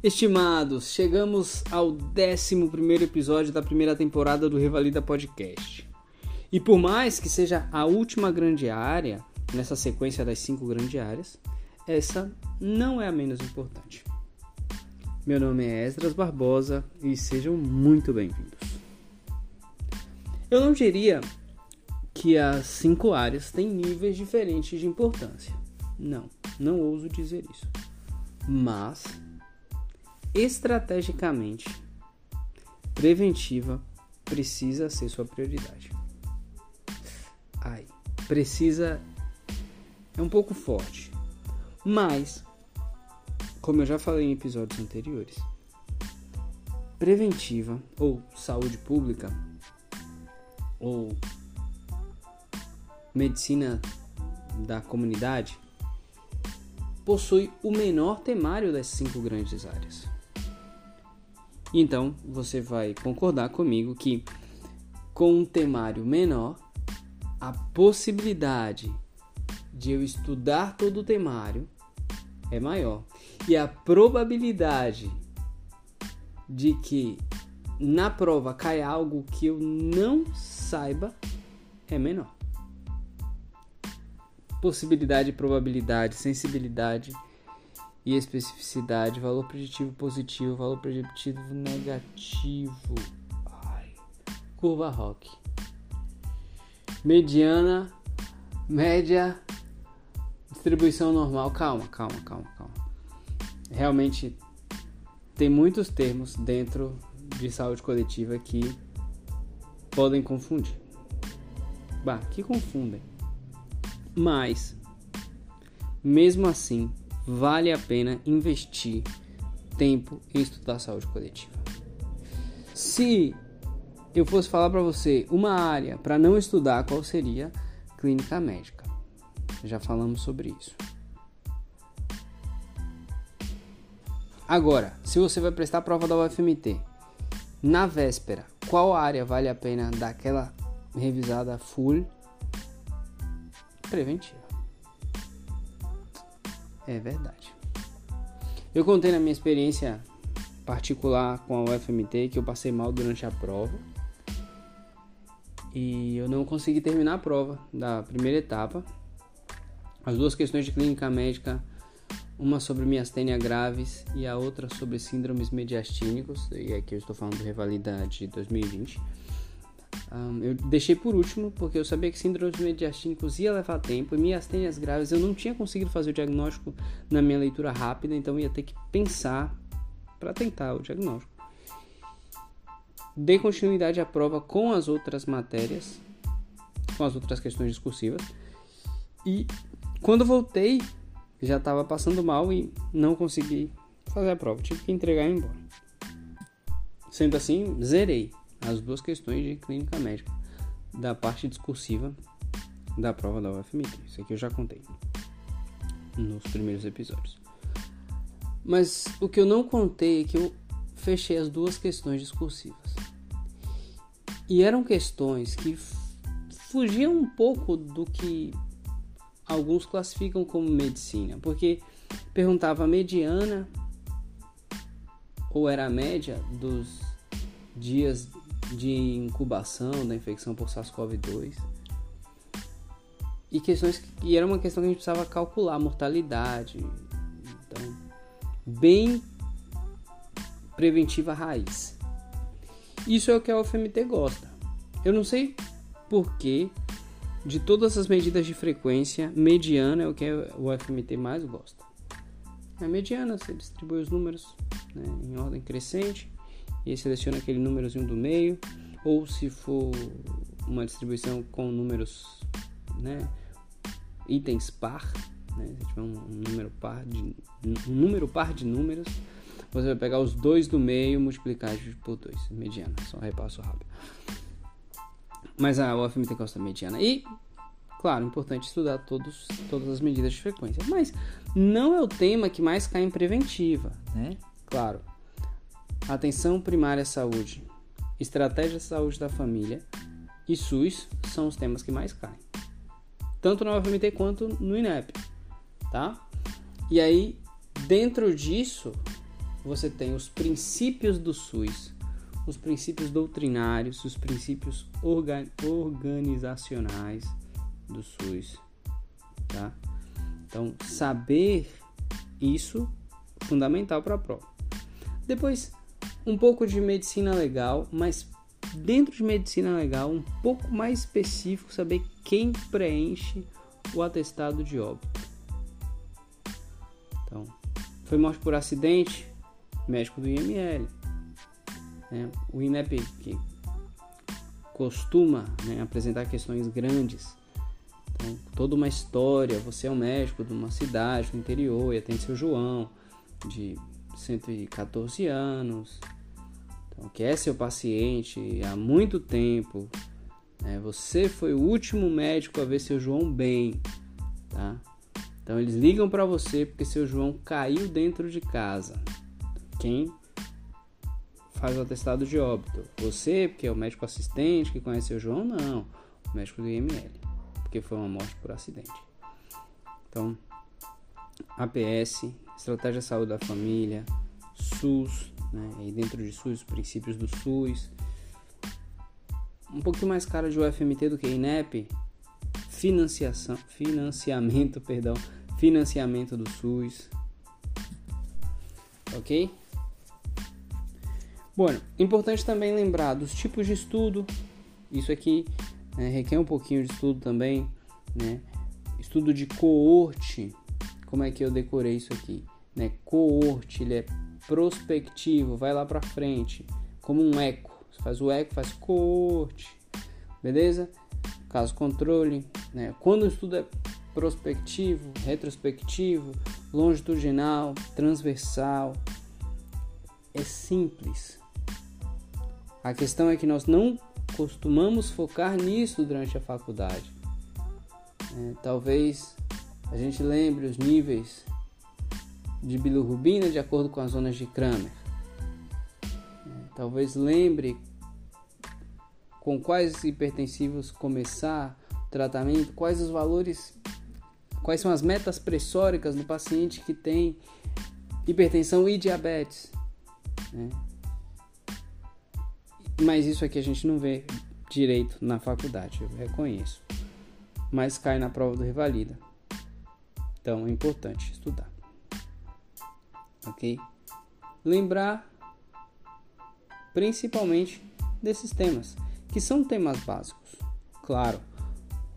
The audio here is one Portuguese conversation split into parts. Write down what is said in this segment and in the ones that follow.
Estimados, chegamos ao 11 episódio da primeira temporada do Revalida Podcast. E por mais que seja a última grande área, nessa sequência das cinco grandes áreas, essa não é a menos importante. Meu nome é Esdras Barbosa e sejam muito bem-vindos. Eu não diria que as cinco áreas têm níveis diferentes de importância. Não, não ouso dizer isso. Mas estrategicamente preventiva precisa ser sua prioridade. Ai, precisa é um pouco forte. Mas como eu já falei em episódios anteriores, preventiva ou saúde pública ou medicina da comunidade possui o menor temário das cinco grandes áreas. Então, você vai concordar comigo que, com um temário menor, a possibilidade de eu estudar todo o temário é maior. E a probabilidade de que na prova caia algo que eu não saiba é menor. Possibilidade, probabilidade, sensibilidade e especificidade, valor preditivo positivo, valor preditivo negativo. Ai. Curva rock. Mediana, média, distribuição normal. Calma, calma, calma, calma. Realmente tem muitos termos dentro de saúde coletiva que podem confundir. Bah, que confundem. Mas, mesmo assim, vale a pena investir tempo em estudar saúde coletiva. Se eu fosse falar para você uma área para não estudar, qual seria? Clínica médica. Já falamos sobre isso. Agora, se você vai prestar a prova da UFMT, na véspera, qual área vale a pena dar aquela revisada full preventiva? É verdade. Eu contei na minha experiência particular com a UFMT que eu passei mal durante a prova. E eu não consegui terminar a prova da primeira etapa. As duas questões de clínica médica, uma sobre miastênia graves e a outra sobre síndromes mediastínicos, e aqui eu estou falando do Revalida de 2020 um, eu deixei por último porque eu sabia que síndromes mediastínicos ia levar tempo e miastênias graves eu não tinha conseguido fazer o diagnóstico na minha leitura rápida, então ia ter que pensar para tentar o diagnóstico. Dei continuidade à prova com as outras matérias, com as outras questões discursivas, e quando voltei já estava passando mal e não consegui fazer a prova, tive que entregar e ir embora. Sendo assim, zerei as duas questões de clínica médica da parte discursiva da prova da UFMT. Isso aqui eu já contei nos primeiros episódios. Mas o que eu não contei é que eu fechei as duas questões discursivas. E eram questões que fugiam um pouco do que alguns classificam como medicina, porque perguntava a mediana ou era a média dos dias de incubação da infecção por SARS-CoV-2. E questões que e era uma questão que a gente precisava calcular a mortalidade. Então, bem preventiva raiz. Isso é o que a UFMT gosta. Eu não sei porquê, de todas as medidas de frequência, mediana é o que o UFMT mais gosta. A mediana, você distribui os números né, em ordem crescente e seleciona aquele númerozinho do meio, ou se for uma distribuição com números, né, itens par, né, se tiver um, um número par de um número par de números, você vai pegar os dois do meio, multiplicar por 2, mediana, só repasso rápido. Mas a UFMT gosta mediana. E, claro, importante estudar todos, todas as medidas de frequência. Mas não é o tema que mais cai em preventiva, né? Claro, Atenção primária à saúde, estratégia de saúde da família e SUS são os temas que mais caem. Tanto no UFMT quanto no INEP, tá? E aí, dentro disso, você tem os princípios do SUS, os princípios doutrinários, os princípios orga organizacionais do SUS, tá? Então, saber isso fundamental para a prova. Depois, um pouco de medicina legal, mas dentro de medicina legal, um pouco mais específico, saber quem preenche o atestado de óbito. Então, foi morte por acidente, médico do IML. Né? O INEP, que costuma né, apresentar questões grandes, então, toda uma história. Você é um médico de uma cidade no interior e atende seu João, de 114 anos, então, que é seu paciente há muito tempo. Né? Você foi o último médico a ver seu João bem, tá? Então eles ligam para você porque seu João caiu dentro de casa. Quem faz o atestado de óbito? Você, porque é o médico assistente que conhece seu João? Não, o médico do IML, porque foi uma morte por acidente. Então, APS, Estratégia de Saúde da Família, SUS, né? e dentro de SUS, os princípios do SUS. Um pouquinho mais caro de UFMT do que INEP, financiação, financiamento, perdão, financiamento do SUS. Ok? Bom, importante também lembrar dos tipos de estudo. Isso aqui né, requer um pouquinho de estudo também, né? Estudo de coorte. Como é que eu decorei isso aqui? Né? Coorte, ele é prospectivo, vai lá para frente, como um eco. Você faz o eco, faz coorte, beleza? Caso controle, né? Quando o estudo é prospectivo, retrospectivo, longitudinal, transversal. É simples. A questão é que nós não costumamos focar nisso durante a faculdade. É, talvez a gente lembre os níveis de bilirrubina de acordo com as zonas de Kramer. Talvez lembre com quais hipertensivos começar o tratamento, quais os valores quais são as metas pressóricas no paciente que tem hipertensão e diabetes. Né? Mas isso aqui a gente não vê direito na faculdade, eu reconheço. Mas cai na prova do Revalida. Então é importante estudar. Ok? Lembrar principalmente desses temas, que são temas básicos. Claro,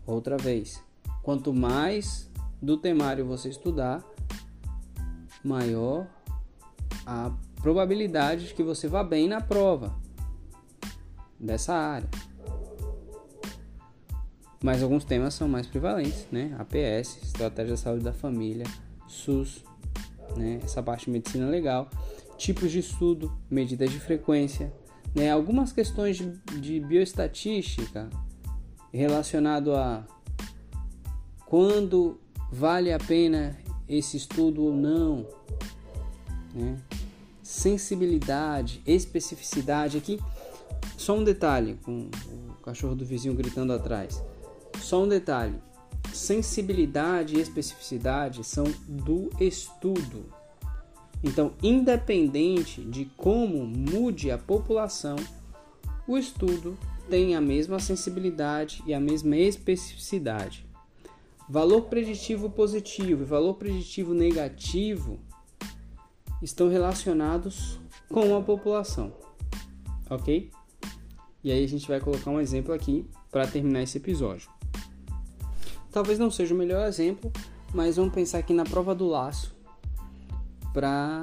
outra vez, quanto mais do temário você estudar, maior a probabilidade de que você vá bem na prova dessa área. Mas alguns temas são mais prevalentes, né? APS, Estratégia de Saúde da Família, SUS, né? Essa parte de medicina legal, tipos de estudo, medidas de frequência, né? Algumas questões de, de bioestatística relacionado a quando vale a pena esse estudo ou não, né? sensibilidade, especificidade aqui. Só um detalhe, com o cachorro do vizinho gritando atrás. Só um detalhe: sensibilidade e especificidade são do estudo. Então, independente de como mude a população, o estudo tem a mesma sensibilidade e a mesma especificidade. Valor preditivo positivo e valor preditivo negativo estão relacionados com a população, ok? E aí a gente vai colocar um exemplo aqui para terminar esse episódio. Talvez não seja o melhor exemplo, mas vamos pensar aqui na prova do laço para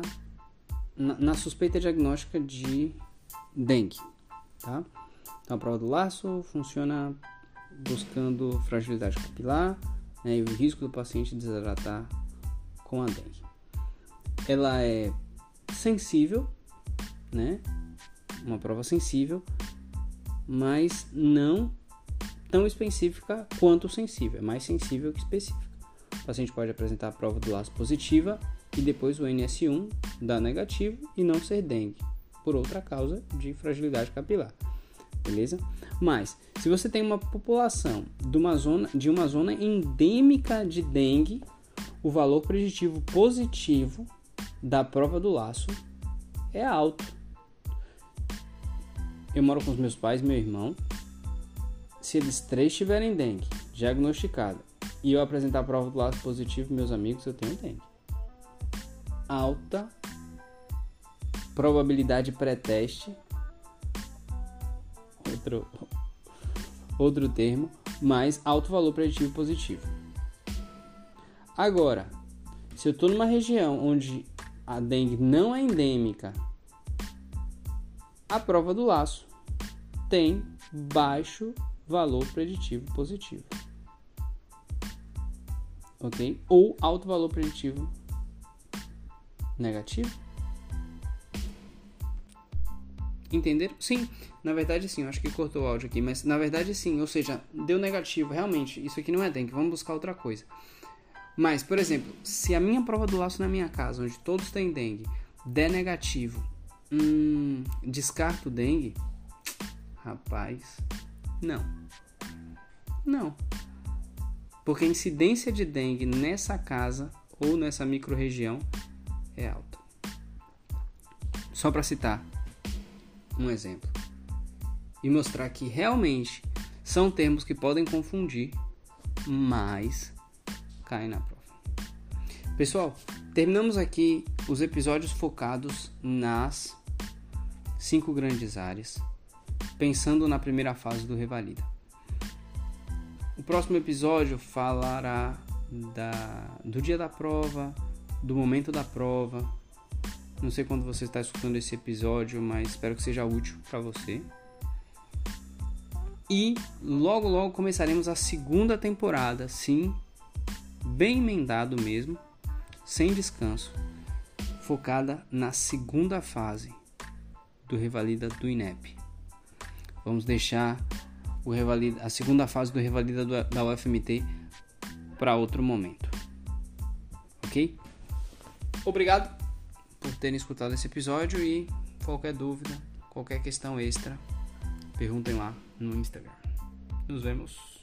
na, na, suspeita diagnóstica de dengue, tá? Então a prova do laço funciona buscando fragilidade capilar, né, e o risco do paciente desidratar com a dengue. Ela é sensível, né? Uma prova sensível, mas não tão específica quanto sensível, é mais sensível que específica. O paciente pode apresentar a prova do laço positiva e depois o NS1 dar negativo e não ser dengue, por outra causa de fragilidade capilar beleza? Mas se você tem uma população de uma zona, de uma zona endêmica de dengue, o valor preditivo positivo da prova do laço é alto. Eu moro com os meus pais meu irmão. Se eles três tiverem dengue diagnosticada e eu apresentar a prova do lado positivo, meus amigos, eu tenho dengue. Alta probabilidade pré-teste, outro, outro termo, mais alto valor preditivo positivo. Agora, se eu estou numa região onde a dengue não é endêmica, a prova do laço tem baixo valor preditivo positivo. Ok? Ou alto valor preditivo negativo. Entenderam? Sim, na verdade sim, eu acho que cortou o áudio aqui, mas na verdade sim, ou seja, deu negativo, realmente, isso aqui não é dengue, vamos buscar outra coisa. Mas, por exemplo, se a minha prova do laço na minha casa, onde todos têm dengue, der negativo, hum, descarto dengue? Rapaz, não. Não. Porque a incidência de dengue nessa casa ou nessa microrregião é alta. Só para citar um exemplo e mostrar que realmente são termos que podem confundir, mas caem na prova. Pessoal, terminamos aqui os episódios focados nas cinco grandes áreas, pensando na primeira fase do Revalida. O próximo episódio falará da, do dia da prova, do momento da prova. Não sei quando você está escutando esse episódio, mas espero que seja útil para você. E logo logo começaremos a segunda temporada, sim, bem emendado mesmo, sem descanso, focada na segunda fase do Revalida do INEP. Vamos deixar o Revalida, a segunda fase do Revalida da UFMT para outro momento. Ok? Obrigado por terem escutado esse episódio e qualquer dúvida, qualquer questão extra, perguntem lá no Instagram. Nos vemos.